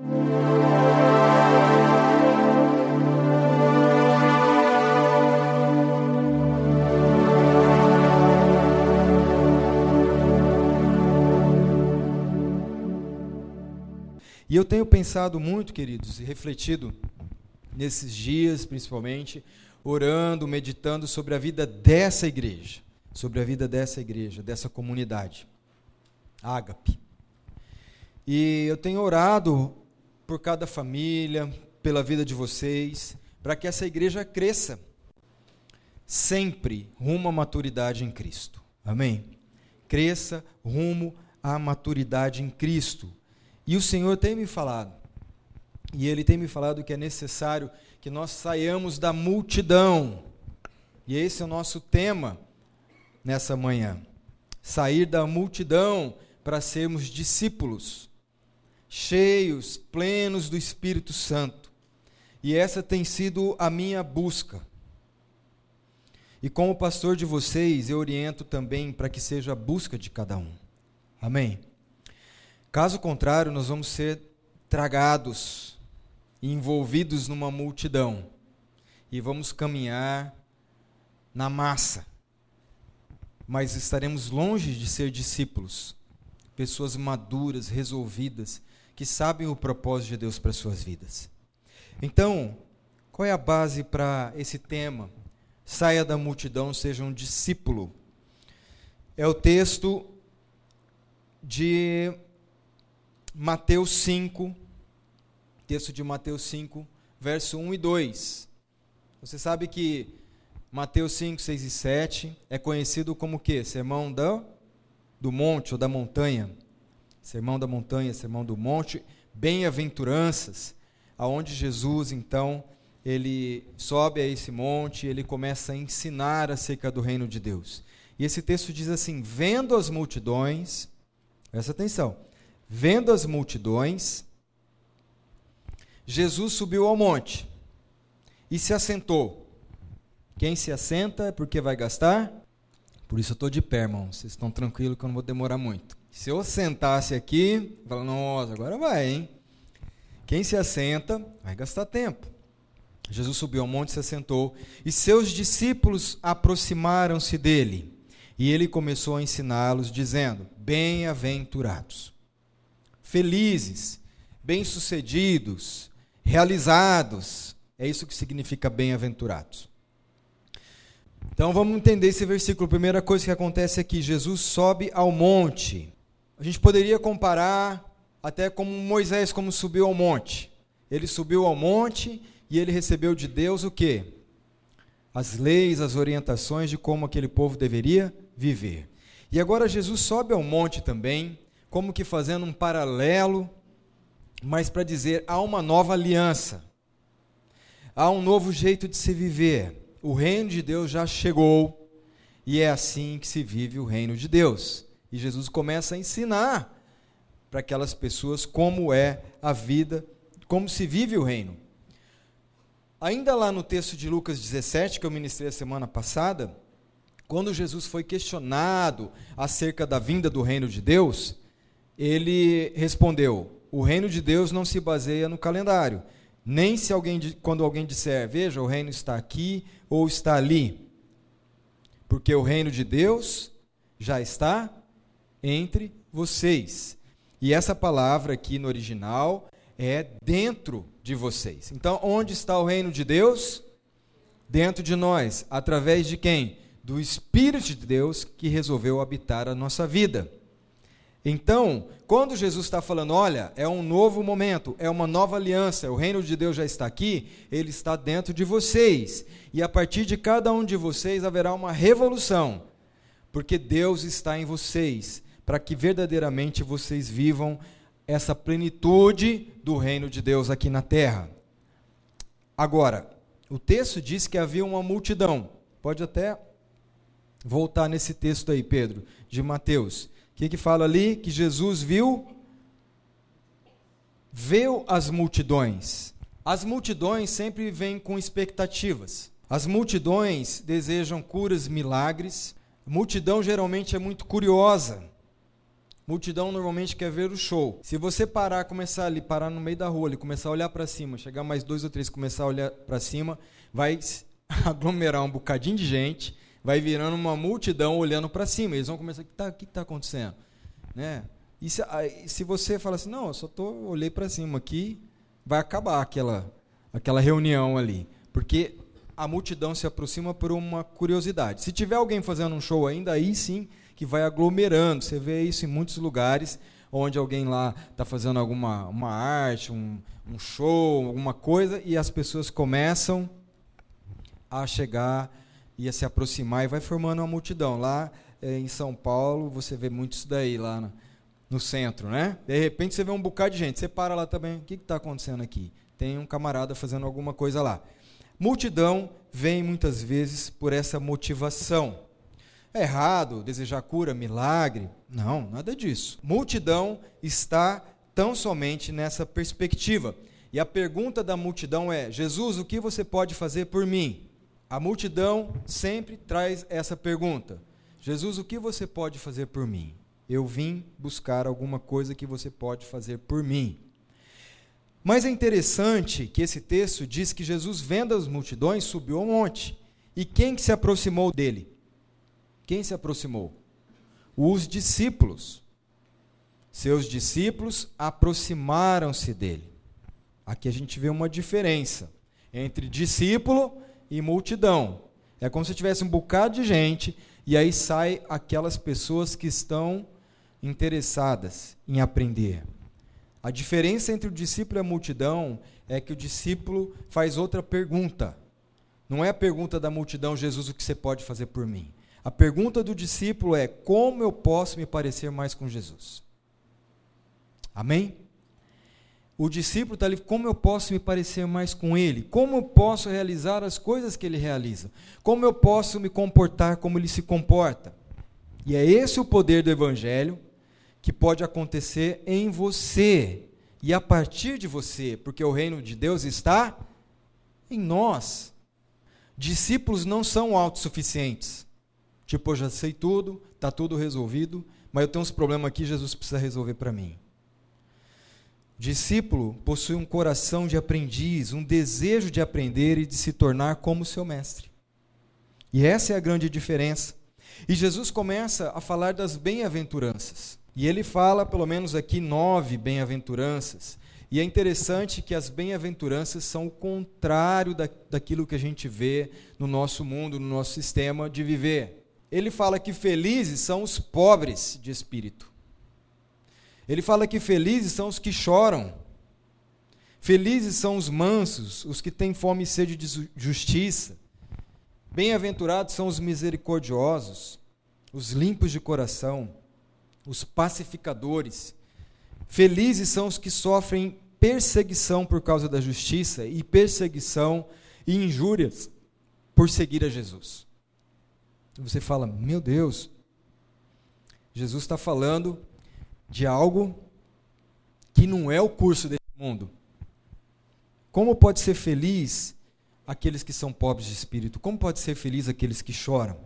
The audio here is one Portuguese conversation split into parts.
E eu tenho pensado muito, queridos, e refletido nesses dias, principalmente, orando, meditando sobre a vida dessa igreja, sobre a vida dessa igreja, dessa comunidade, Ágape. E eu tenho orado por cada família, pela vida de vocês, para que essa igreja cresça sempre rumo à maturidade em Cristo. Amém? Cresça rumo à maturidade em Cristo. E o Senhor tem me falado, e Ele tem me falado que é necessário que nós saiamos da multidão. E esse é o nosso tema nessa manhã. Sair da multidão para sermos discípulos, cheios, plenos do Espírito Santo. E essa tem sido a minha busca. E como pastor de vocês, eu oriento também para que seja a busca de cada um. Amém? Caso contrário, nós vamos ser tragados envolvidos numa multidão e vamos caminhar na massa. Mas estaremos longe de ser discípulos, pessoas maduras, resolvidas, que sabem o propósito de Deus para suas vidas. Então, qual é a base para esse tema? Saia da multidão, seja um discípulo. É o texto de Mateus 5, texto de Mateus 5, verso 1 e 2. Você sabe que Mateus 5, 6 e 7 é conhecido como o quê? Sermão do, do monte ou da montanha. Sermão da montanha, sermão do monte, bem-aventuranças, aonde Jesus, então, ele sobe a esse monte, ele começa a ensinar acerca do reino de Deus. E esse texto diz assim: vendo as multidões, presta atenção, Vendo as multidões, Jesus subiu ao monte e se assentou. Quem se assenta é porque vai gastar? Por isso eu estou de pé, irmão. Vocês estão tranquilos que eu não vou demorar muito. Se eu sentasse aqui, fala, nossa, agora vai, hein? Quem se assenta vai gastar tempo. Jesus subiu ao monte e se assentou, e seus discípulos aproximaram-se dele. E ele começou a ensiná-los, dizendo: Bem-aventurados felizes, bem-sucedidos, realizados. É isso que significa bem-aventurados. Então vamos entender esse versículo. Primeira coisa que acontece aqui: Jesus sobe ao monte. A gente poderia comparar até como Moisés, como subiu ao monte. Ele subiu ao monte e ele recebeu de Deus o quê? As leis, as orientações de como aquele povo deveria viver. E agora Jesus sobe ao monte também, como que fazendo um paralelo, mas para dizer há uma nova aliança, há um novo jeito de se viver. O reino de Deus já chegou e é assim que se vive o reino de Deus. E Jesus começa a ensinar para aquelas pessoas como é a vida, como se vive o reino. Ainda lá no texto de Lucas 17, que eu ministrei a semana passada, quando Jesus foi questionado acerca da vinda do reino de Deus, ele respondeu: O reino de Deus não se baseia no calendário, nem se alguém quando alguém disser, veja, o reino está aqui ou está ali. Porque o reino de Deus já está entre vocês. E essa palavra aqui no original é dentro de vocês. Então, onde está o reino de Deus? Dentro de nós. Através de quem? Do Espírito de Deus que resolveu habitar a nossa vida. Então, quando Jesus está falando, olha, é um novo momento, é uma nova aliança, o reino de Deus já está aqui, ele está dentro de vocês. E a partir de cada um de vocês haverá uma revolução, porque Deus está em vocês, para que verdadeiramente vocês vivam essa plenitude do reino de Deus aqui na terra. Agora, o texto diz que havia uma multidão. Pode até voltar nesse texto aí, Pedro, de Mateus que, que fala ali? Que Jesus viu, viu as multidões. As multidões sempre vêm com expectativas. As multidões desejam curas, milagres. A multidão geralmente é muito curiosa. Multidão normalmente quer ver o show. Se você parar, começar ali, parar no meio da rua, começar a olhar para cima, chegar mais dois ou três, começar a olhar para cima, vai aglomerar um bocadinho de gente, vai virando uma multidão olhando para cima. Eles vão começar, o que está tá acontecendo? Né? E se, se, você fala assim, não, eu só tô, olhei para cima aqui, vai acabar aquela, aquela reunião ali. Porque a multidão se aproxima por uma curiosidade. Se tiver alguém fazendo um show ainda, aí sim que vai aglomerando. Você vê isso em muitos lugares, onde alguém lá está fazendo alguma uma arte, um, um show, alguma coisa, e as pessoas começam a chegar e a se aproximar e vai formando uma multidão. Lá é, em São Paulo, você vê muito isso daí, lá no, no, centro, né? De repente você vê um bocado de gente, você para lá também, o que está acontecendo aqui? Tem um camarada fazendo alguma coisa lá. Multidão vem muitas vezes por essa motivação. É errado desejar cura, milagre? Não, nada disso. Multidão está tão somente nessa perspectiva. E a pergunta da multidão é: Jesus, o que você pode fazer por mim? A multidão sempre traz essa pergunta: Jesus, o que você pode fazer por mim? Eu vim buscar alguma coisa que você pode fazer por mim. Mas é interessante que esse texto diz que Jesus, vendo as multidões, subiu ao monte. E quem que se aproximou dele? Quem se aproximou? Os discípulos. Seus discípulos aproximaram-se dele. Aqui a gente vê uma diferença entre discípulo e multidão. É como se tivesse um bocado de gente e aí sai aquelas pessoas que estão interessadas em aprender. A diferença entre o discípulo e a multidão é que o discípulo faz outra pergunta. Não é a pergunta da multidão, Jesus, o que você pode fazer por mim? A pergunta do discípulo é: como eu posso me parecer mais com Jesus? Amém? O discípulo está ali, como eu posso me parecer mais com ele? Como eu posso realizar as coisas que ele realiza? Como eu posso me comportar como ele se comporta? E é esse o poder do Evangelho que pode acontecer em você e a partir de você, porque o reino de Deus está em nós. Discípulos não são autossuficientes. Tipo, eu já sei tudo, está tudo resolvido, mas eu tenho uns problemas aqui, Jesus precisa resolver para mim. Discípulo possui um coração de aprendiz, um desejo de aprender e de se tornar como seu mestre. E essa é a grande diferença. E Jesus começa a falar das bem-aventuranças. E ele fala, pelo menos aqui, nove bem-aventuranças. E é interessante que as bem-aventuranças são o contrário da, daquilo que a gente vê no nosso mundo, no nosso sistema de viver ele fala que felizes são os pobres de espírito. Ele fala que felizes são os que choram. Felizes são os mansos, os que têm fome e sede de justiça. Bem-aventurados são os misericordiosos, os limpos de coração, os pacificadores. Felizes são os que sofrem perseguição por causa da justiça e perseguição e injúrias por seguir a Jesus. Você fala, meu Deus, Jesus está falando de algo que não é o curso desse mundo. Como pode ser feliz aqueles que são pobres de espírito? Como pode ser feliz aqueles que choram?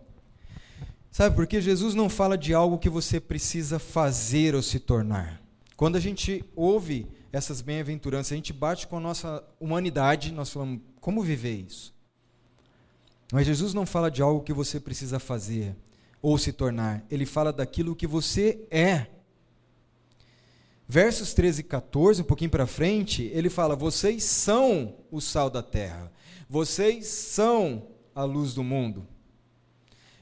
Sabe, porque Jesus não fala de algo que você precisa fazer ou se tornar. Quando a gente ouve essas bem-aventuranças, a gente bate com a nossa humanidade, nós falamos, como viver isso? Mas Jesus não fala de algo que você precisa fazer ou se tornar, ele fala daquilo que você é. Versos 13 e 14, um pouquinho para frente, ele fala: Vocês são o sal da terra, vocês são a luz do mundo.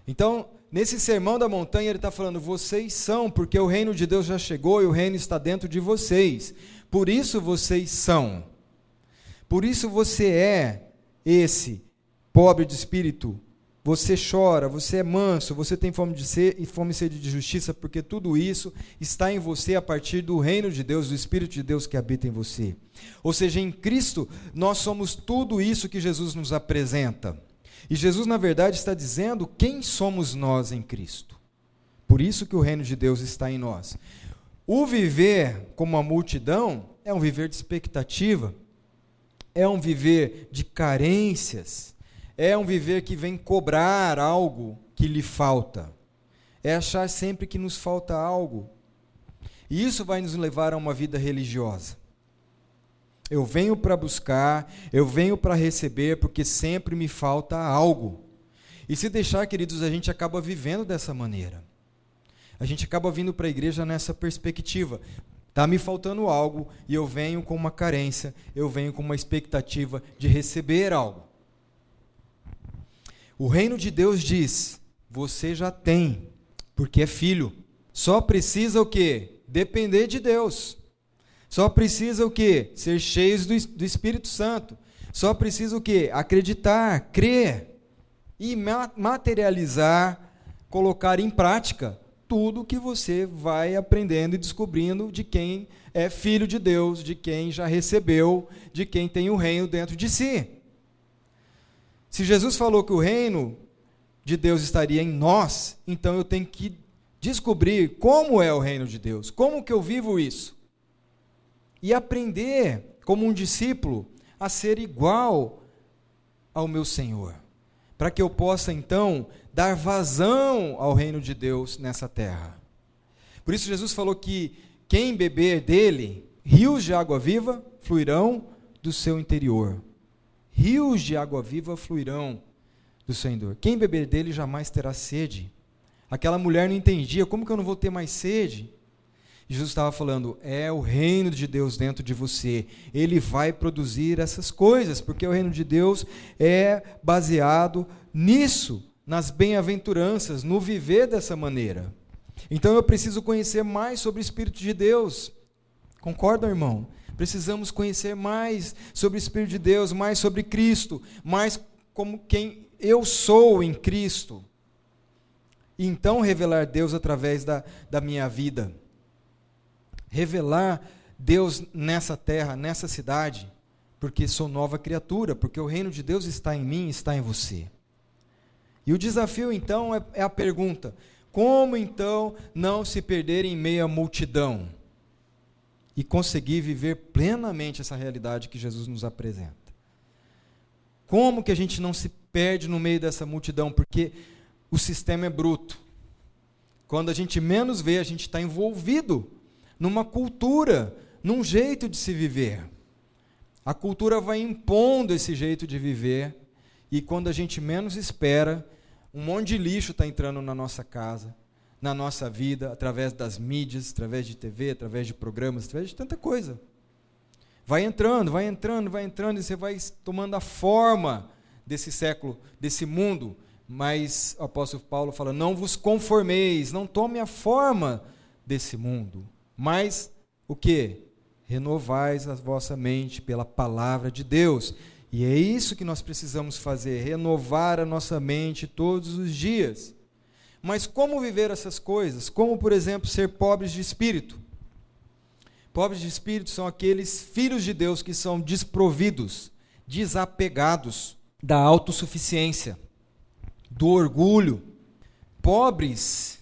Então, nesse sermão da montanha, ele está falando: Vocês são, porque o reino de Deus já chegou e o reino está dentro de vocês. Por isso vocês são. Por isso você é esse pobre de espírito, você chora, você é manso, você tem fome de ser e fome e sede de justiça, porque tudo isso está em você a partir do reino de Deus, do Espírito de Deus que habita em você. Ou seja, em Cristo nós somos tudo isso que Jesus nos apresenta. E Jesus, na verdade, está dizendo quem somos nós em Cristo. Por isso que o reino de Deus está em nós. O viver como a multidão é um viver de expectativa, é um viver de carências, é um viver que vem cobrar algo que lhe falta. É achar sempre que nos falta algo. E isso vai nos levar a uma vida religiosa. Eu venho para buscar, eu venho para receber, porque sempre me falta algo. E se deixar, queridos, a gente acaba vivendo dessa maneira. A gente acaba vindo para a igreja nessa perspectiva. Está me faltando algo e eu venho com uma carência, eu venho com uma expectativa de receber algo. O reino de Deus diz: você já tem, porque é filho. Só precisa o quê? Depender de Deus. Só precisa o quê? Ser cheios do, do Espírito Santo. Só precisa o quê? Acreditar, crer e materializar, colocar em prática tudo que você vai aprendendo e descobrindo de quem é filho de Deus, de quem já recebeu, de quem tem o reino dentro de si. Se Jesus falou que o reino de Deus estaria em nós, então eu tenho que descobrir como é o reino de Deus, como que eu vivo isso. E aprender, como um discípulo, a ser igual ao meu Senhor, para que eu possa então dar vazão ao reino de Deus nessa terra. Por isso, Jesus falou que quem beber dele, rios de água viva fluirão do seu interior. Rios de água viva fluirão do Senhor. Quem beber dele jamais terá sede. Aquela mulher não entendia, como que eu não vou ter mais sede? Jesus estava falando, é o reino de Deus dentro de você. Ele vai produzir essas coisas, porque o reino de Deus é baseado nisso nas bem-aventuranças, no viver dessa maneira. Então eu preciso conhecer mais sobre o Espírito de Deus. Concorda, irmão? Precisamos conhecer mais sobre o Espírito de Deus, mais sobre Cristo, mais como quem eu sou em Cristo. E então revelar Deus através da, da minha vida. Revelar Deus nessa terra, nessa cidade, porque sou nova criatura, porque o reino de Deus está em mim, está em você. E o desafio então é, é a pergunta: como então não se perder em meio à multidão e conseguir viver plenamente essa realidade que Jesus nos apresenta? Como que a gente não se perde no meio dessa multidão? Porque o sistema é bruto. Quando a gente menos vê, a gente está envolvido numa cultura, num jeito de se viver. A cultura vai impondo esse jeito de viver e quando a gente menos espera, um monte de lixo está entrando na nossa casa, na nossa vida, através das mídias, através de TV, através de programas, através de tanta coisa. Vai entrando, vai entrando, vai entrando, e você vai tomando a forma desse século, desse mundo. Mas o apóstolo Paulo fala: não vos conformeis, não tome a forma desse mundo. Mas o que? Renovais a vossa mente pela palavra de Deus. E é isso que nós precisamos fazer, renovar a nossa mente todos os dias. Mas como viver essas coisas? Como, por exemplo, ser pobres de espírito? Pobres de espírito são aqueles filhos de Deus que são desprovidos, desapegados da autossuficiência, do orgulho. Pobres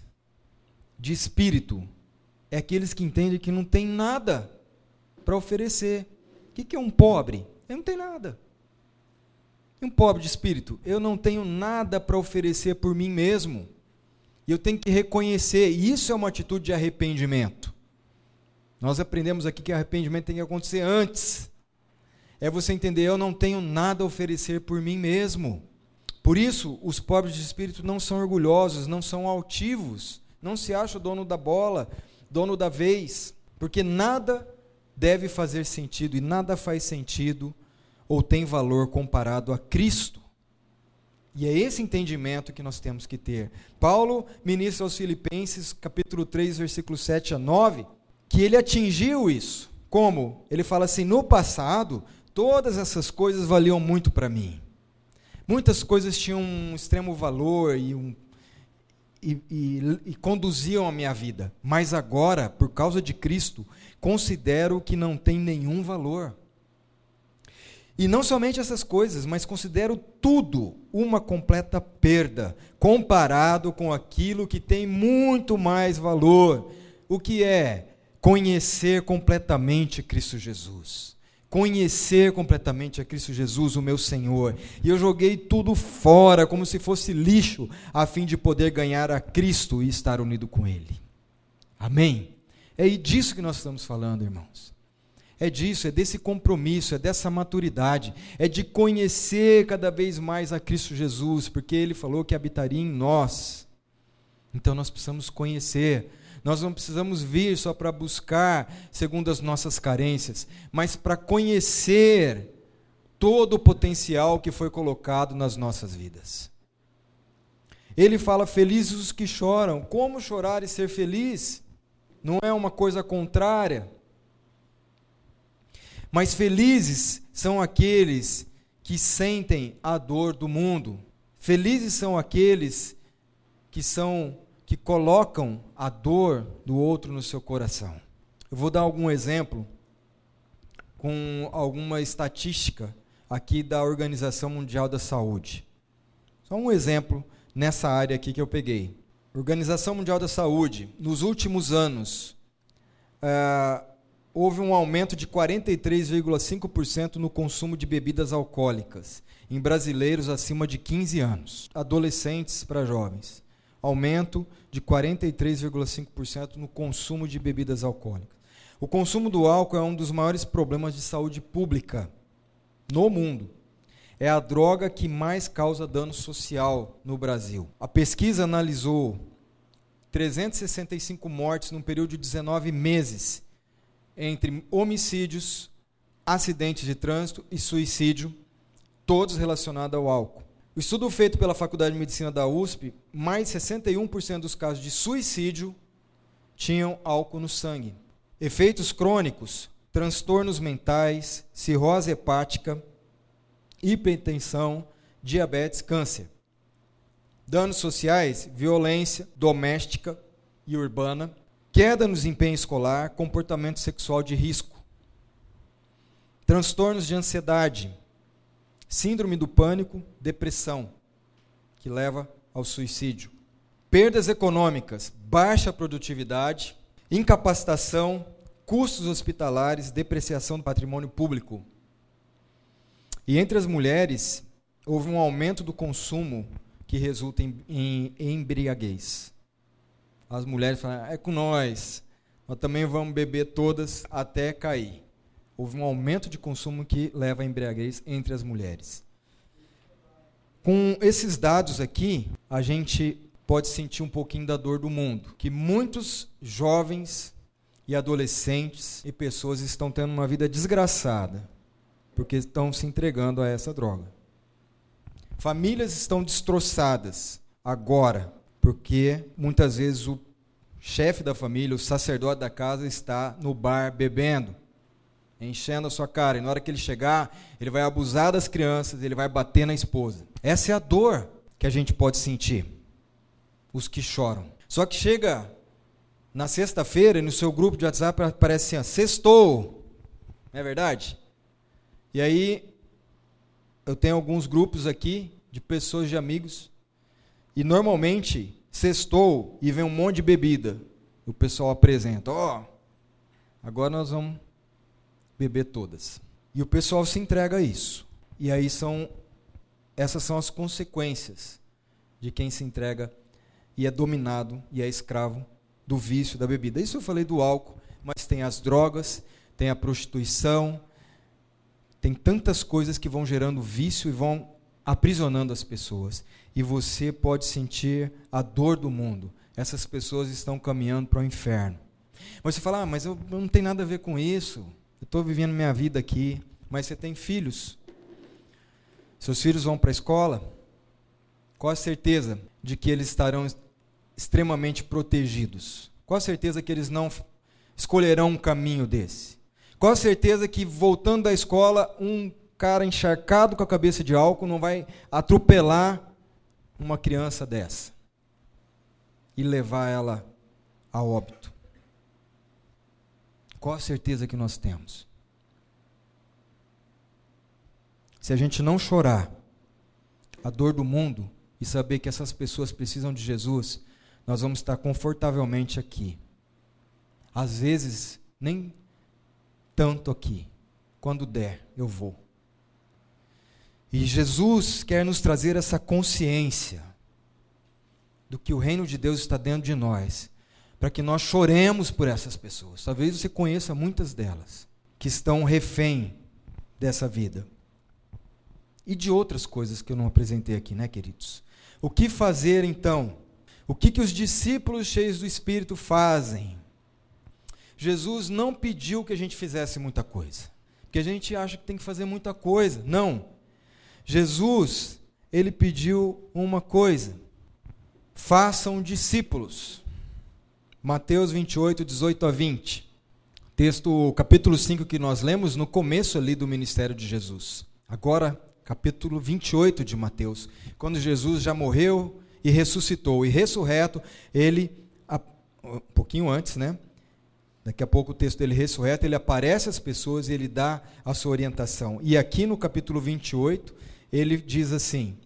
de espírito é aqueles que entendem que não tem nada para oferecer. O que é um pobre? Ele não tem nada. E um pobre de espírito? Eu não tenho nada para oferecer por mim mesmo. E eu tenho que reconhecer, e isso é uma atitude de arrependimento. Nós aprendemos aqui que arrependimento tem que acontecer antes. É você entender, eu não tenho nada a oferecer por mim mesmo. Por isso, os pobres de espírito não são orgulhosos, não são altivos, não se acham dono da bola, dono da vez, porque nada deve fazer sentido e nada faz sentido ou tem valor comparado a Cristo. E é esse entendimento que nós temos que ter. Paulo ministra aos Filipenses, capítulo 3, versículos 7 a 9, que ele atingiu isso. Como? Ele fala assim: no passado, todas essas coisas valiam muito para mim. Muitas coisas tinham um extremo valor e, um, e, e, e conduziam a minha vida. Mas agora, por causa de Cristo, considero que não tem nenhum valor. E não somente essas coisas, mas considero tudo uma completa perda, comparado com aquilo que tem muito mais valor. O que é conhecer completamente Cristo Jesus. Conhecer completamente a Cristo Jesus, o meu Senhor. E eu joguei tudo fora, como se fosse lixo, a fim de poder ganhar a Cristo e estar unido com Ele. Amém? É disso que nós estamos falando, irmãos. É disso, é desse compromisso, é dessa maturidade, é de conhecer cada vez mais a Cristo Jesus, porque Ele falou que habitaria em nós. Então nós precisamos conhecer. Nós não precisamos vir só para buscar segundo as nossas carências, mas para conhecer todo o potencial que foi colocado nas nossas vidas. Ele fala: Felizes os que choram. Como chorar e ser feliz? Não é uma coisa contrária. Mas felizes são aqueles que sentem a dor do mundo. Felizes são aqueles que são que colocam a dor do outro no seu coração. Eu vou dar algum exemplo com alguma estatística aqui da Organização Mundial da Saúde. Só um exemplo nessa área aqui que eu peguei. Organização Mundial da Saúde, nos últimos anos, uh, houve um aumento de 43,5% no consumo de bebidas alcoólicas em brasileiros acima de 15 anos, adolescentes para jovens. Aumento de 43,5% no consumo de bebidas alcoólicas. O consumo do álcool é um dos maiores problemas de saúde pública no mundo. É a droga que mais causa dano social no Brasil. A pesquisa analisou 365 mortes num período de 19 meses entre homicídios, acidentes de trânsito e suicídio, todos relacionados ao álcool. O estudo feito pela Faculdade de Medicina da USP, mais de 61% dos casos de suicídio tinham álcool no sangue. Efeitos crônicos, transtornos mentais, cirrose hepática, hipertensão, diabetes, câncer. Danos sociais, violência doméstica e urbana, queda no desempenho escolar, comportamento sexual de risco, transtornos de ansiedade, síndrome do pânico, depressão, que leva ao suicídio, perdas econômicas, baixa produtividade, incapacitação, custos hospitalares, depreciação do patrimônio público. E entre as mulheres, houve um aumento do consumo que resulta em, em, em embriaguez as mulheres falam, é com nós, nós também vamos beber todas até cair. Houve um aumento de consumo que leva à embriaguez entre as mulheres. Com esses dados aqui, a gente pode sentir um pouquinho da dor do mundo, que muitos jovens e adolescentes e pessoas estão tendo uma vida desgraçada, porque estão se entregando a essa droga. Famílias estão destroçadas agora porque muitas vezes o chefe da família, o sacerdote da casa, está no bar bebendo, enchendo a sua cara. E na hora que ele chegar, ele vai abusar das crianças, ele vai bater na esposa. Essa é a dor que a gente pode sentir. Os que choram. Só que chega na sexta-feira no seu grupo de WhatsApp aparece assim: sextou. Não é verdade? E aí, eu tenho alguns grupos aqui de pessoas, de amigos, e normalmente, sextou e vem um monte de bebida. O pessoal apresenta, ó, oh, agora nós vamos beber todas. E o pessoal se entrega a isso. E aí são essas são as consequências de quem se entrega e é dominado e é escravo do vício da bebida. Isso eu falei do álcool, mas tem as drogas, tem a prostituição, tem tantas coisas que vão gerando vício e vão aprisionando as pessoas. E você pode sentir a dor do mundo. Essas pessoas estão caminhando para o inferno. Mas você fala, ah, mas eu, não tenho nada a ver com isso. Eu estou vivendo minha vida aqui. Mas você tem filhos. Seus filhos vão para a escola. Qual a certeza de que eles estarão extremamente protegidos? Qual a certeza que eles não escolherão um caminho desse? Qual a certeza que voltando da escola um cara encharcado com a cabeça de álcool não vai atropelar uma criança dessa e levar ela a óbito? Qual a certeza que nós temos? Se a gente não chorar a dor do mundo e saber que essas pessoas precisam de Jesus, nós vamos estar confortavelmente aqui. Às vezes, nem tanto aqui. Quando der, eu vou. E Jesus quer nos trazer essa consciência do que o reino de Deus está dentro de nós, para que nós choremos por essas pessoas. Talvez você conheça muitas delas que estão refém dessa vida. E de outras coisas que eu não apresentei aqui, né, queridos? O que fazer então? O que, que os discípulos cheios do Espírito fazem? Jesus não pediu que a gente fizesse muita coisa, porque a gente acha que tem que fazer muita coisa. Não. Jesus, ele pediu uma coisa: façam discípulos. Mateus 28, 18 a 20. Texto, capítulo 5 que nós lemos no começo ali do ministério de Jesus. Agora, capítulo 28 de Mateus, quando Jesus já morreu e ressuscitou. E ressurreto, ele, um pouquinho antes, né? Daqui a pouco o texto dele ressurreto, ele aparece às pessoas e ele dá a sua orientação. E aqui no capítulo 28, ele diz assim: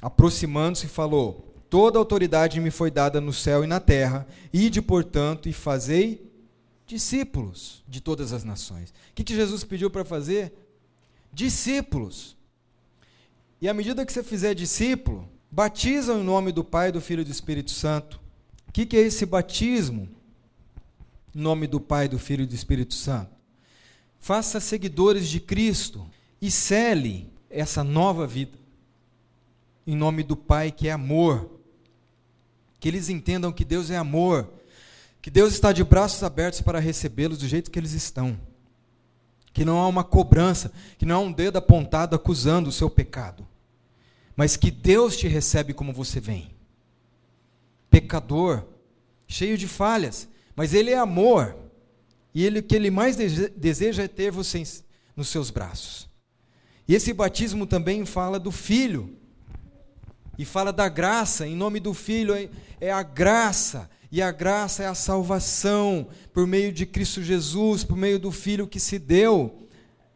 aproximando-se, falou: Toda autoridade me foi dada no céu e na terra, ide, portanto, e fazei discípulos de todas as nações. O que, que Jesus pediu para fazer? Discípulos. E à medida que você fizer discípulo, batiza em nome do Pai, do Filho e do Espírito Santo. O que, que é esse batismo? Em nome do Pai, do Filho e do Espírito Santo. Faça seguidores de Cristo e cele essa nova vida. Em nome do Pai, que é amor. Que eles entendam que Deus é amor que Deus está de braços abertos para recebê-los do jeito que eles estão. Que não há uma cobrança, que não há um dedo apontado acusando o seu pecado. Mas que Deus te recebe como você vem. Pecador, cheio de falhas, mas Ele é amor. E ele, o que Ele mais deseja é ter você nos seus braços. E esse batismo também fala do Filho. E fala da graça, em nome do Filho, é, é a graça e a graça é a salvação por meio de Cristo Jesus, por meio do Filho que se deu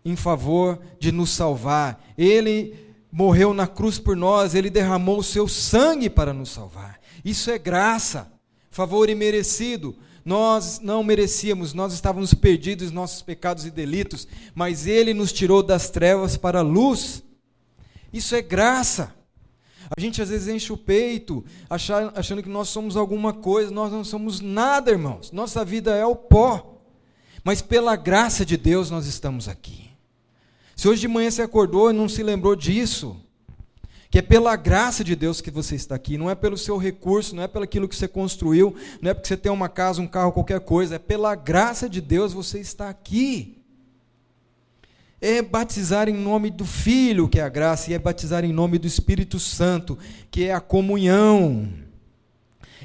em favor de nos salvar. Ele morreu na cruz por nós, ele derramou o seu sangue para nos salvar. Isso é graça, favor imerecido. Nós não merecíamos, nós estávamos perdidos em nossos pecados e delitos, mas ele nos tirou das trevas para a luz. Isso é graça. A gente às vezes enche o peito achando que nós somos alguma coisa, nós não somos nada, irmãos. Nossa vida é o pó. Mas pela graça de Deus nós estamos aqui. Se hoje de manhã você acordou e não se lembrou disso, que é pela graça de Deus que você está aqui, não é pelo seu recurso, não é pelo aquilo que você construiu, não é porque você tem uma casa, um carro, qualquer coisa, é pela graça de Deus você está aqui é batizar em nome do Filho, que é a graça, e é batizar em nome do Espírito Santo, que é a comunhão.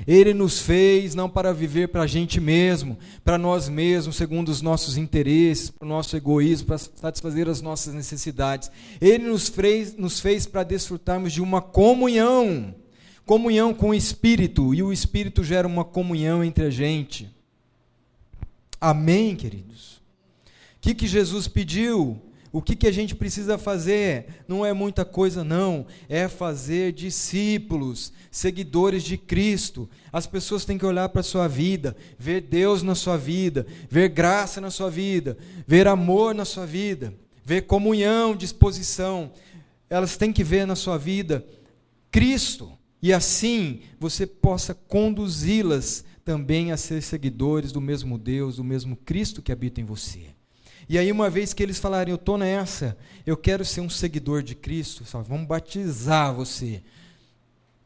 Ele nos fez não para viver para a gente mesmo, para nós mesmos, segundo os nossos interesses, para o nosso egoísmo, para satisfazer as nossas necessidades. Ele nos fez, nos fez para desfrutarmos de uma comunhão, comunhão com o Espírito, e o Espírito gera uma comunhão entre a gente. Amém, queridos? O que, que Jesus pediu? O que, que a gente precisa fazer? Não é muita coisa, não. É fazer discípulos, seguidores de Cristo. As pessoas têm que olhar para a sua vida, ver Deus na sua vida, ver graça na sua vida, ver amor na sua vida, ver comunhão, disposição. Elas têm que ver na sua vida Cristo. E assim você possa conduzi-las também a ser seguidores do mesmo Deus, do mesmo Cristo que habita em você. E aí, uma vez que eles falarem, eu estou nessa, eu quero ser um seguidor de Cristo, vamos batizar você.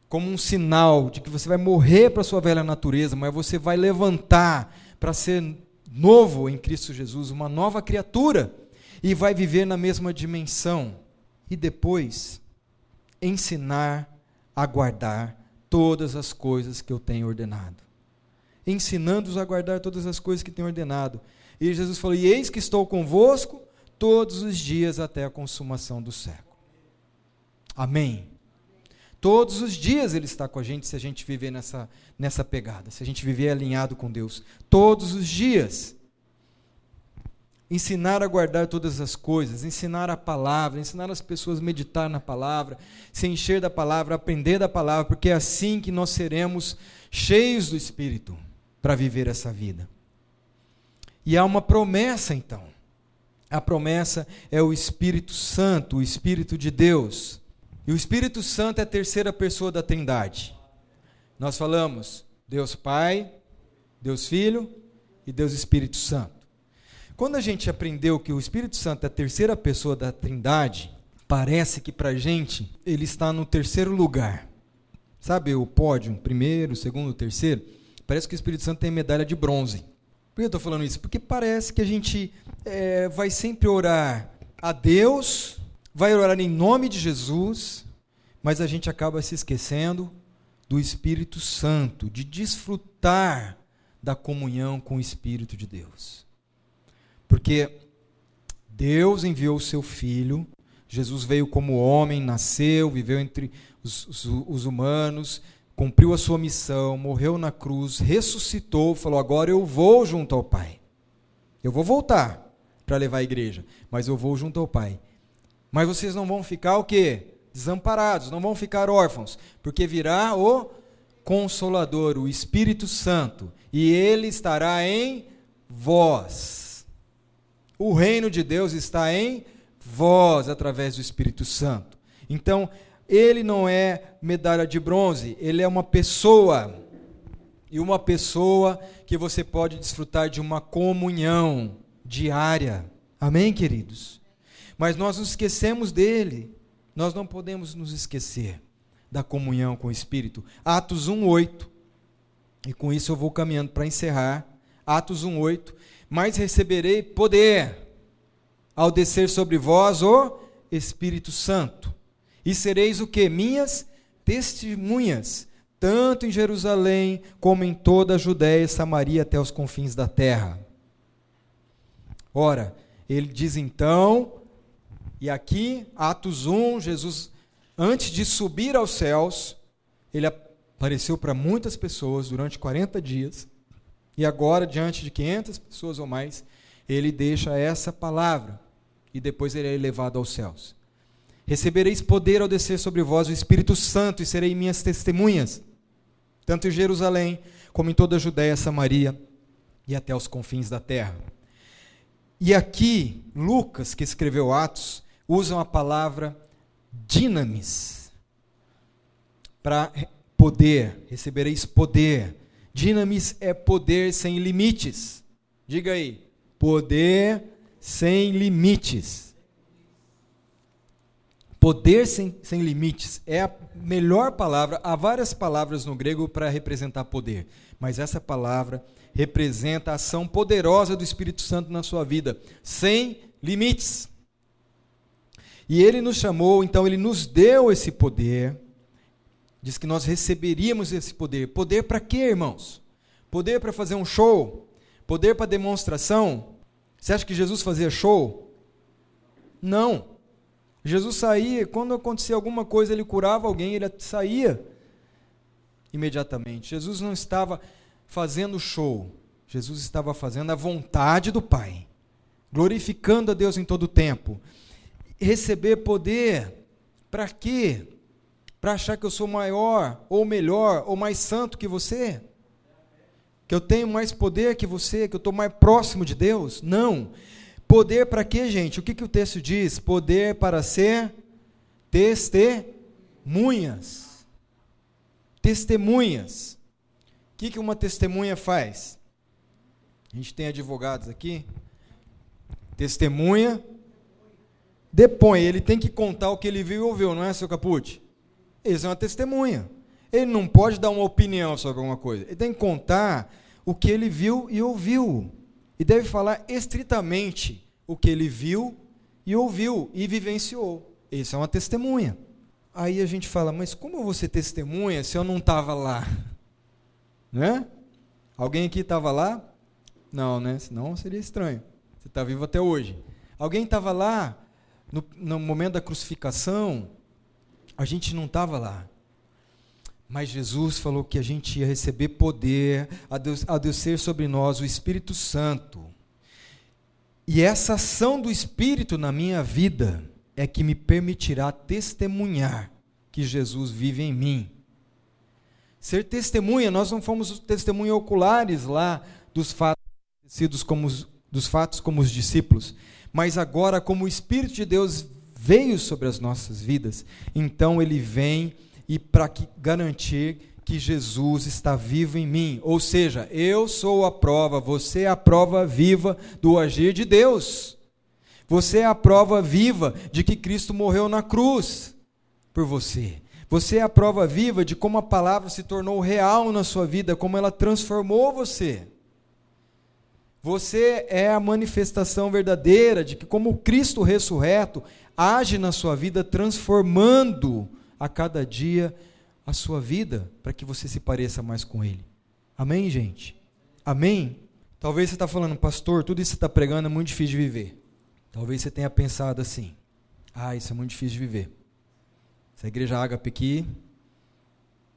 Como um sinal de que você vai morrer para a sua velha natureza, mas você vai levantar para ser novo em Cristo Jesus, uma nova criatura, e vai viver na mesma dimensão. E depois, ensinar a guardar todas as coisas que eu tenho ordenado. Ensinando-os a guardar todas as coisas que tenho ordenado. E Jesus falou: E eis que estou convosco todos os dias até a consumação do século. Amém. Todos os dias Ele está com a gente se a gente viver nessa, nessa pegada, se a gente viver alinhado com Deus. Todos os dias. Ensinar a guardar todas as coisas, ensinar a palavra, ensinar as pessoas a meditar na palavra, se encher da palavra, aprender da palavra, porque é assim que nós seremos cheios do Espírito para viver essa vida. E há uma promessa então. A promessa é o Espírito Santo, o Espírito de Deus. E o Espírito Santo é a terceira pessoa da Trindade. Nós falamos Deus Pai, Deus Filho e Deus Espírito Santo. Quando a gente aprendeu que o Espírito Santo é a terceira pessoa da Trindade, parece que para a gente ele está no terceiro lugar. Sabe o pódio, primeiro, segundo, terceiro? Parece que o Espírito Santo tem medalha de bronze. Por que eu estou falando isso? Porque parece que a gente é, vai sempre orar a Deus, vai orar em nome de Jesus, mas a gente acaba se esquecendo do Espírito Santo, de desfrutar da comunhão com o Espírito de Deus. Porque Deus enviou o seu Filho, Jesus veio como homem, nasceu, viveu entre os, os, os humanos, cumpriu a sua missão, morreu na cruz, ressuscitou, falou: agora eu vou junto ao Pai. Eu vou voltar para levar a igreja, mas eu vou junto ao Pai. Mas vocês não vão ficar o quê? Desamparados, não vão ficar órfãos, porque virá o Consolador, o Espírito Santo, e ele estará em vós. O reino de Deus está em vós através do Espírito Santo. Então, ele não é medalha de bronze, ele é uma pessoa. E uma pessoa que você pode desfrutar de uma comunhão diária. Amém, queridos? Mas nós nos esquecemos dele. Nós não podemos nos esquecer da comunhão com o Espírito. Atos 1:8. E com isso eu vou caminhando para encerrar. Atos 1:8. Mas receberei poder ao descer sobre vós o Espírito Santo e sereis o que? Minhas testemunhas, tanto em Jerusalém como em toda a Judéia e Samaria até os confins da terra. Ora, ele diz então, e aqui, Atos 1, Jesus, antes de subir aos céus, ele apareceu para muitas pessoas durante 40 dias, e agora, diante de 500 pessoas ou mais, ele deixa essa palavra, e depois ele é elevado aos céus. Recebereis poder ao descer sobre vós o Espírito Santo e serei minhas testemunhas, tanto em Jerusalém, como em toda a Judéia, Samaria e até os confins da terra. E aqui, Lucas, que escreveu Atos, usa a palavra dinamis para poder, recebereis poder. Dinamis é poder sem limites. Diga aí, poder sem limites. Poder sem, sem limites é a melhor palavra. Há várias palavras no grego para representar poder, mas essa palavra representa a ação poderosa do Espírito Santo na sua vida, sem limites. E ele nos chamou, então ele nos deu esse poder. Diz que nós receberíamos esse poder. Poder para quê, irmãos? Poder para fazer um show? Poder para demonstração? Você acha que Jesus fazia show? Não. Jesus saía, quando acontecia alguma coisa, ele curava alguém, ele saía imediatamente. Jesus não estava fazendo show, Jesus estava fazendo a vontade do Pai, glorificando a Deus em todo o tempo. Receber poder, para quê? Para achar que eu sou maior, ou melhor, ou mais santo que você? Que eu tenho mais poder que você, que eu estou mais próximo de Deus? Não. Poder para quê, gente? O que, que o texto diz? Poder para ser testemunhas. Testemunhas. O que, que uma testemunha faz? A gente tem advogados aqui. Testemunha depõe. Ele tem que contar o que ele viu e ouviu, não é, seu Caput? Isso é uma testemunha. Ele não pode dar uma opinião sobre alguma coisa. Ele tem que contar o que ele viu e ouviu e deve falar estritamente o que ele viu e ouviu e vivenciou. Isso é uma testemunha. Aí a gente fala, mas como você testemunha se eu não estava lá? Né? Alguém aqui estava lá? Não, né? Senão seria estranho. Você está vivo até hoje. Alguém estava lá no, no momento da crucificação? A gente não estava lá. Mas Jesus falou que a gente ia receber poder, a, descer sobre nós o Espírito Santo. E essa ação do Espírito na minha vida é que me permitirá testemunhar que Jesus vive em mim. Ser testemunha, nós não fomos testemunhas oculares lá dos fatos como os, dos fatos como os discípulos, mas agora como o Espírito de Deus veio sobre as nossas vidas, então ele vem e para garantir que Jesus está vivo em mim. Ou seja, eu sou a prova, você é a prova viva do agir de Deus. Você é a prova viva de que Cristo morreu na cruz por você. Você é a prova viva de como a palavra se tornou real na sua vida, como ela transformou você. Você é a manifestação verdadeira de que, como Cristo ressurreto age na sua vida, transformando a cada dia a sua vida para que você se pareça mais com Ele. Amém, gente? Amém? Talvez você está falando, pastor, tudo isso que você está pregando é muito difícil de viver. Talvez você tenha pensado assim: ah, isso é muito difícil de viver. Essa igreja ágape aqui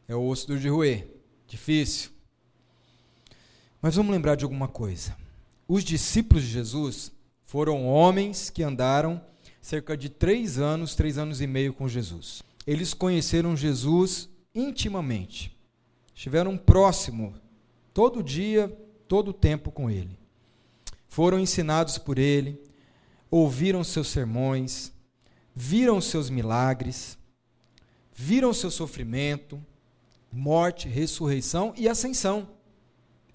é o osso do de roer. Difícil. Mas vamos lembrar de alguma coisa. Os discípulos de Jesus foram homens que andaram cerca de três anos, três anos e meio com Jesus. Eles conheceram Jesus intimamente. Estiveram próximo todo dia, todo tempo com ele. Foram ensinados por ele, ouviram seus sermões, viram seus milagres, viram seu sofrimento, morte, ressurreição e ascensão.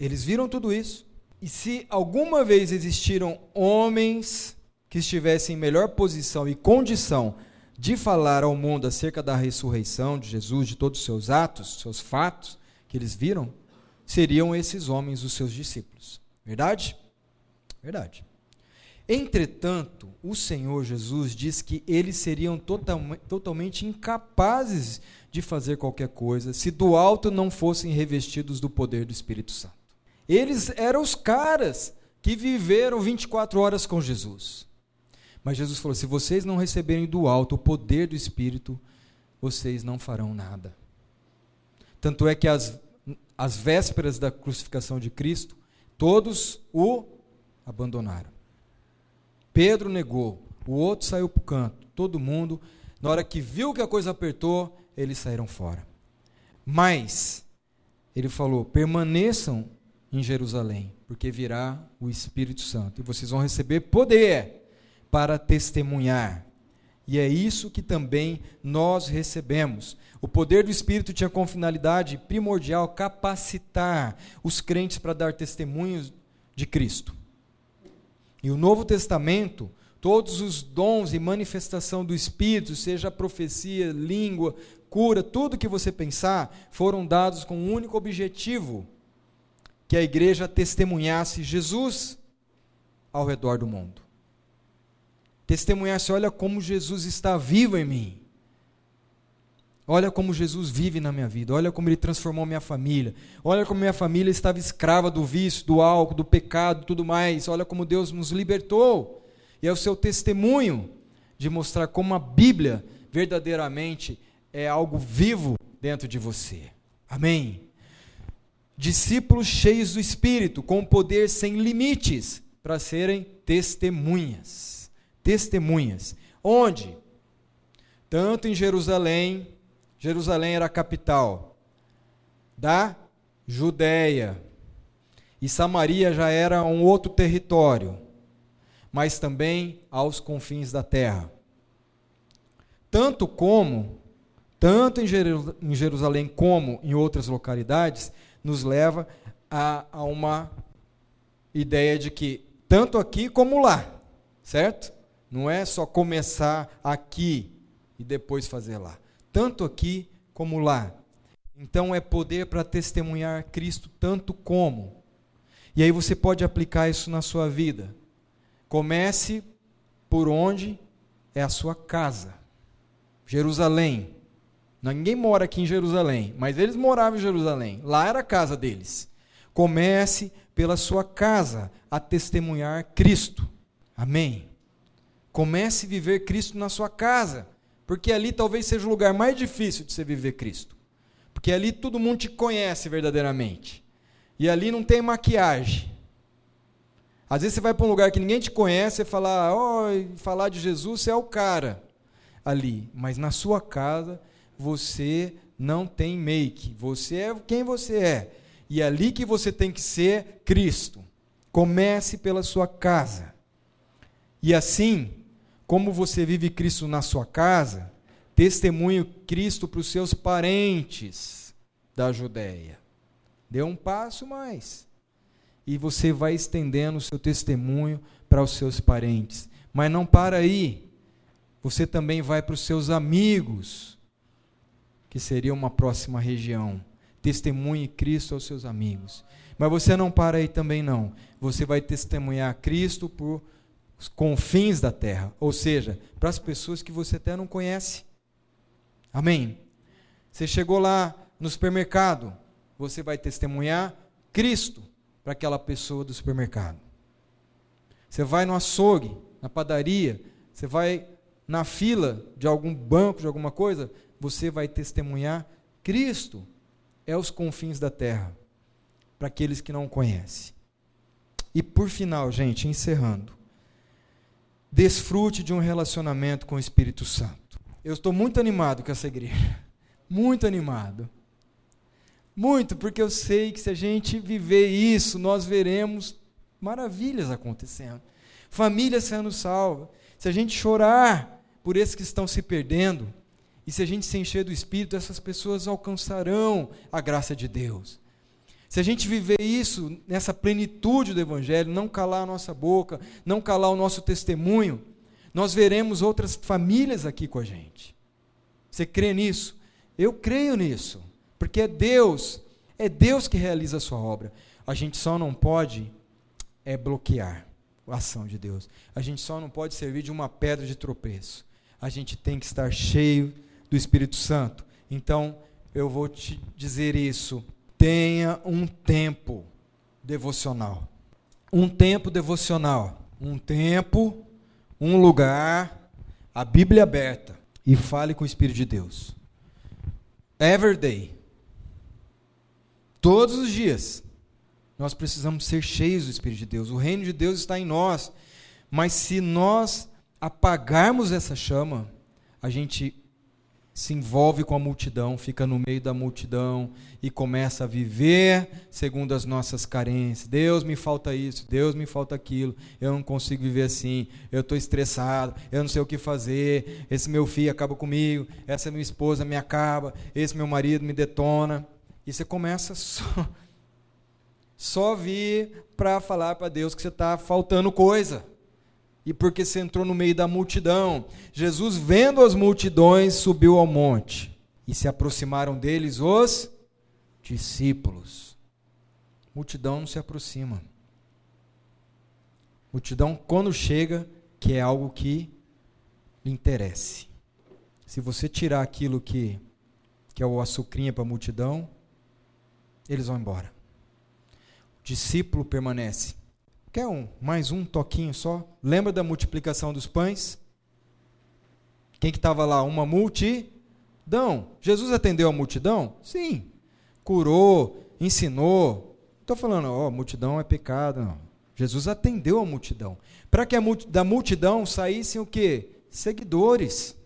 Eles viram tudo isso. E se alguma vez existiram homens que estivessem em melhor posição e condição de falar ao mundo acerca da ressurreição de Jesus, de todos os seus atos, seus fatos que eles viram, seriam esses homens os seus discípulos. Verdade? Verdade. Entretanto, o Senhor Jesus diz que eles seriam total, totalmente incapazes de fazer qualquer coisa se do alto não fossem revestidos do poder do Espírito Santo. Eles eram os caras que viveram 24 horas com Jesus. Mas Jesus falou: se vocês não receberem do alto o poder do Espírito, vocês não farão nada. Tanto é que as, as vésperas da crucificação de Cristo, todos o abandonaram. Pedro negou, o outro saiu para o canto, todo mundo, na hora que viu que a coisa apertou, eles saíram fora. Mas, ele falou: permaneçam em Jerusalém, porque virá o Espírito Santo, e vocês vão receber poder para testemunhar. E é isso que também nós recebemos. O poder do Espírito tinha como finalidade primordial capacitar os crentes para dar testemunhos de Cristo. E o Novo Testamento, todos os dons e manifestação do Espírito, seja profecia, língua, cura, tudo que você pensar, foram dados com um único objetivo: que a igreja testemunhasse Jesus ao redor do mundo testemunhasse: olha como Jesus está vivo em mim. Olha como Jesus vive na minha vida. Olha como ele transformou minha família. Olha como minha família estava escrava do vício, do álcool, do pecado, tudo mais. Olha como Deus nos libertou. E é o seu testemunho de mostrar como a Bíblia verdadeiramente é algo vivo dentro de você. Amém. Discípulos cheios do Espírito, com poder sem limites, para serem testemunhas testemunhas. Onde? Tanto em Jerusalém, Jerusalém era a capital da Judéia, e Samaria já era um outro território, mas também aos confins da terra. Tanto como, tanto em Jerusalém como em outras localidades, nos leva a, a uma ideia de que tanto aqui como lá, certo? Não é só começar aqui e depois fazer lá. Tanto aqui como lá. Então é poder para testemunhar Cristo tanto como. E aí você pode aplicar isso na sua vida. Comece por onde é a sua casa. Jerusalém. Ninguém mora aqui em Jerusalém, mas eles moravam em Jerusalém. Lá era a casa deles. Comece pela sua casa a testemunhar Cristo. Amém. Comece a viver Cristo na sua casa, porque ali talvez seja o lugar mais difícil de você viver Cristo. Porque ali todo mundo te conhece verdadeiramente. E ali não tem maquiagem. Às vezes você vai para um lugar que ninguém te conhece e falar, oh, falar de Jesus, você é o cara ali. Mas na sua casa você não tem make. Você é quem você é. E é ali que você tem que ser Cristo. Comece pela sua casa. E assim, como você vive Cristo na sua casa, testemunhe Cristo para os seus parentes, da Judéia. Dê um passo mais. E você vai estendendo o seu testemunho para os seus parentes. Mas não para aí. Você também vai para os seus amigos, que seria uma próxima região. Testemunhe Cristo aos seus amigos. Mas você não para aí também não. Você vai testemunhar Cristo por os confins da terra, ou seja, para as pessoas que você até não conhece. Amém. Você chegou lá no supermercado, você vai testemunhar Cristo para aquela pessoa do supermercado. Você vai no açougue, na padaria, você vai na fila de algum banco, de alguma coisa, você vai testemunhar Cristo é os confins da terra para aqueles que não conhecem. E por final, gente, encerrando, desfrute de um relacionamento com o Espírito Santo. Eu estou muito animado com essa igreja. Muito animado. Muito, porque eu sei que se a gente viver isso, nós veremos maravilhas acontecendo. Famílias sendo salvas. Se a gente chorar por esses que estão se perdendo, e se a gente se encher do Espírito, essas pessoas alcançarão a graça de Deus. Se a gente viver isso nessa plenitude do Evangelho, não calar a nossa boca, não calar o nosso testemunho, nós veremos outras famílias aqui com a gente. Você crê nisso? Eu creio nisso. Porque é Deus, é Deus que realiza a sua obra. A gente só não pode é bloquear a ação de Deus. A gente só não pode servir de uma pedra de tropeço. A gente tem que estar cheio do Espírito Santo. Então, eu vou te dizer isso. Tenha um tempo devocional. Um tempo devocional. Um tempo, um lugar, a Bíblia aberta. E fale com o Espírito de Deus. Every day. Todos os dias, nós precisamos ser cheios do Espírito de Deus. O reino de Deus está em nós. Mas se nós apagarmos essa chama, a gente se envolve com a multidão, fica no meio da multidão e começa a viver segundo as nossas carências. Deus me falta isso, Deus me falta aquilo, eu não consigo viver assim, eu estou estressado, eu não sei o que fazer, esse meu filho acaba comigo, essa minha esposa me acaba, esse meu marido me detona. E você começa só, só vir para falar para Deus que você está faltando coisa. E porque você entrou no meio da multidão. Jesus, vendo as multidões, subiu ao monte. E se aproximaram deles os discípulos. Multidão não se aproxima. Multidão, quando chega, que é algo que lhe interesse. Se você tirar aquilo que, que é o açucrinha para a multidão, eles vão embora. O discípulo permanece. Quer um? Mais um toquinho só? Lembra da multiplicação dos pães? Quem que estava lá? Uma multidão. Jesus atendeu a multidão? Sim. Curou, ensinou. Estou falando, ó, oh, multidão é pecado. Não. Jesus atendeu a multidão. Para que multi, da multidão saíssem o quê? Seguidores.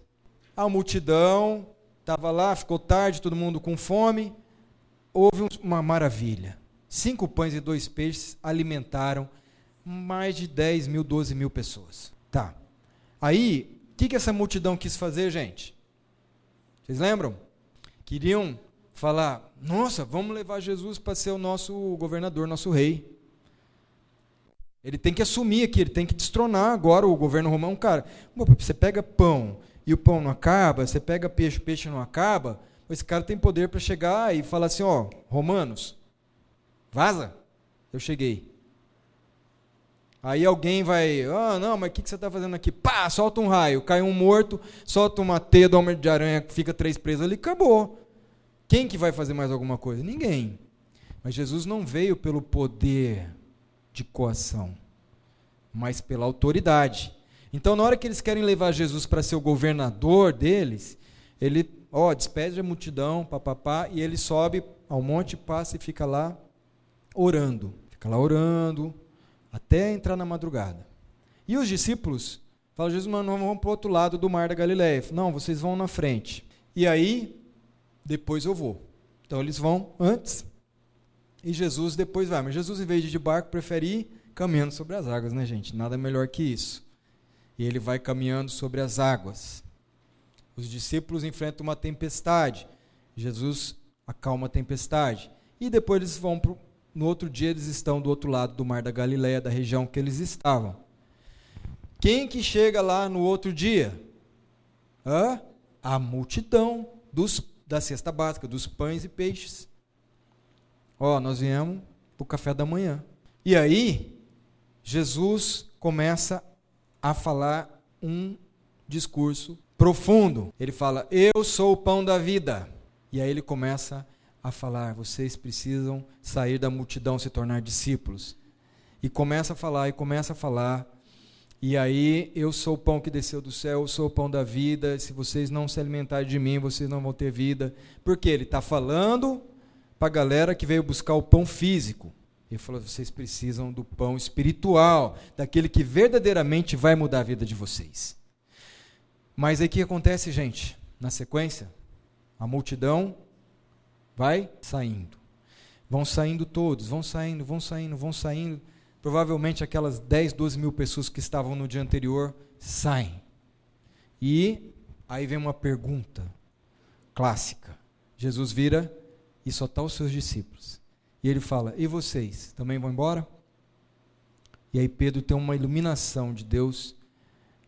A multidão estava lá, ficou tarde, todo mundo com fome houve uma maravilha. Cinco pães e dois peixes alimentaram mais de 10 mil, 12 mil pessoas. Tá. Aí, o que, que essa multidão quis fazer, gente? Vocês lembram? Queriam falar: nossa, vamos levar Jesus para ser o nosso governador, nosso rei. Ele tem que assumir aqui, ele tem que destronar agora o governo romano. Cara, você pega pão e o pão não acaba, você pega peixe, o peixe não acaba. Esse cara tem poder para chegar e falar assim: ó, Romanos, vaza, eu cheguei. Aí alguém vai, ah, não, mas o que, que você está fazendo aqui? Pá, solta um raio, cai um morto, solta uma teia do homem de aranha, fica três presos ali, acabou. Quem que vai fazer mais alguma coisa? Ninguém. Mas Jesus não veio pelo poder de coação, mas pela autoridade. Então, na hora que eles querem levar Jesus para ser o governador deles, ele ó, despede a multidão, papapá, e ele sobe ao monte, passa e fica lá orando. Fica lá orando, até entrar na madrugada. E os discípulos falam, Jesus, mano, vamos para o outro lado do mar da Galileia. Não, vocês vão na frente. E aí, depois eu vou. Então eles vão antes, e Jesus depois vai. Mas Jesus, em vez de ir de barco, prefere ir caminhando sobre as águas, né, gente? Nada melhor que isso. E ele vai caminhando sobre as águas. Os discípulos enfrentam uma tempestade. Jesus acalma a tempestade. E depois eles vão pro, no outro dia eles estão do outro lado do mar da Galileia, da região que eles estavam. Quem que chega lá no outro dia? Hã? A multidão dos, da cesta básica, dos pães e peixes. Ó, nós viemos para o café da manhã. E aí, Jesus começa a falar um discurso profundo. Ele fala: Eu sou o pão da vida. E aí ele começa a falar: vocês precisam sair da multidão, se tornar discípulos. E começa a falar, e começa a falar. E aí, eu sou o pão que desceu do céu, eu sou o pão da vida. Se vocês não se alimentarem de mim, vocês não vão ter vida. Porque ele está falando para a galera que veio buscar o pão físico. Ele falou: vocês precisam do pão espiritual, daquele que verdadeiramente vai mudar a vida de vocês. Mas aí o que acontece, gente? Na sequência, a multidão vai saindo. Vão saindo todos, vão saindo, vão saindo, vão saindo. Provavelmente aquelas 10, 12 mil pessoas que estavam no dia anterior saem. E aí vem uma pergunta clássica. Jesus vira e só está os seus discípulos. E ele fala: E vocês também vão embora? E aí Pedro tem uma iluminação de Deus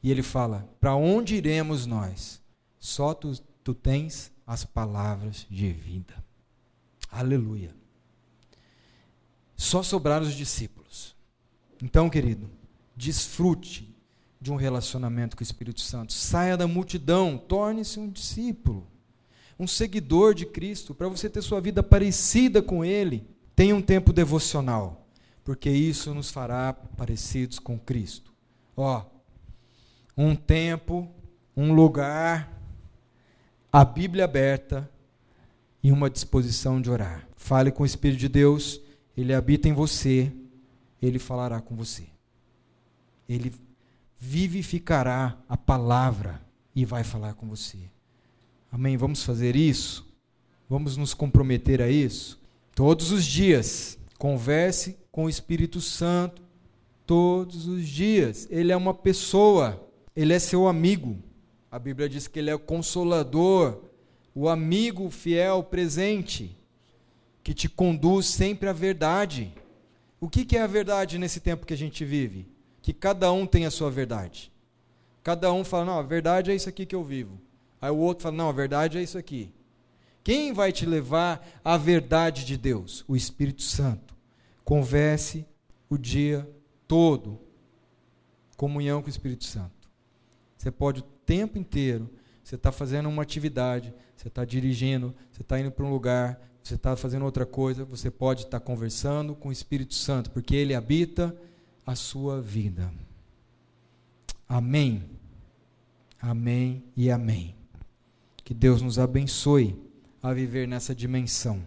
e ele fala: Para onde iremos nós? Só tu, tu tens as palavras de vida. Aleluia. Só sobraram os discípulos. Então, querido, desfrute de um relacionamento com o Espírito Santo. Saia da multidão, torne-se um discípulo, um seguidor de Cristo, para você ter sua vida parecida com Ele. Tenha um tempo devocional, porque isso nos fará parecidos com Cristo. Ó, um tempo, um lugar, a Bíblia aberta e uma disposição de orar. Fale com o Espírito de Deus, ele habita em você, ele falará com você. Ele vivificará a palavra e vai falar com você. Amém? Vamos fazer isso? Vamos nos comprometer a isso? Todos os dias, converse com o Espírito Santo. Todos os dias. Ele é uma pessoa, ele é seu amigo. A Bíblia diz que ele é o consolador, o amigo fiel presente, que te conduz sempre à verdade. O que, que é a verdade nesse tempo que a gente vive? Que cada um tem a sua verdade. Cada um fala, não, a verdade é isso aqui que eu vivo. Aí o outro fala, não, a verdade é isso aqui. Quem vai te levar à verdade de Deus? O Espírito Santo. Converse o dia todo. Comunhão com o Espírito Santo. Você pode tempo inteiro. Você está fazendo uma atividade, você está dirigindo, você está indo para um lugar, você está fazendo outra coisa, você pode estar tá conversando com o Espírito Santo, porque ele habita a sua vida. Amém. Amém e amém. Que Deus nos abençoe a viver nessa dimensão.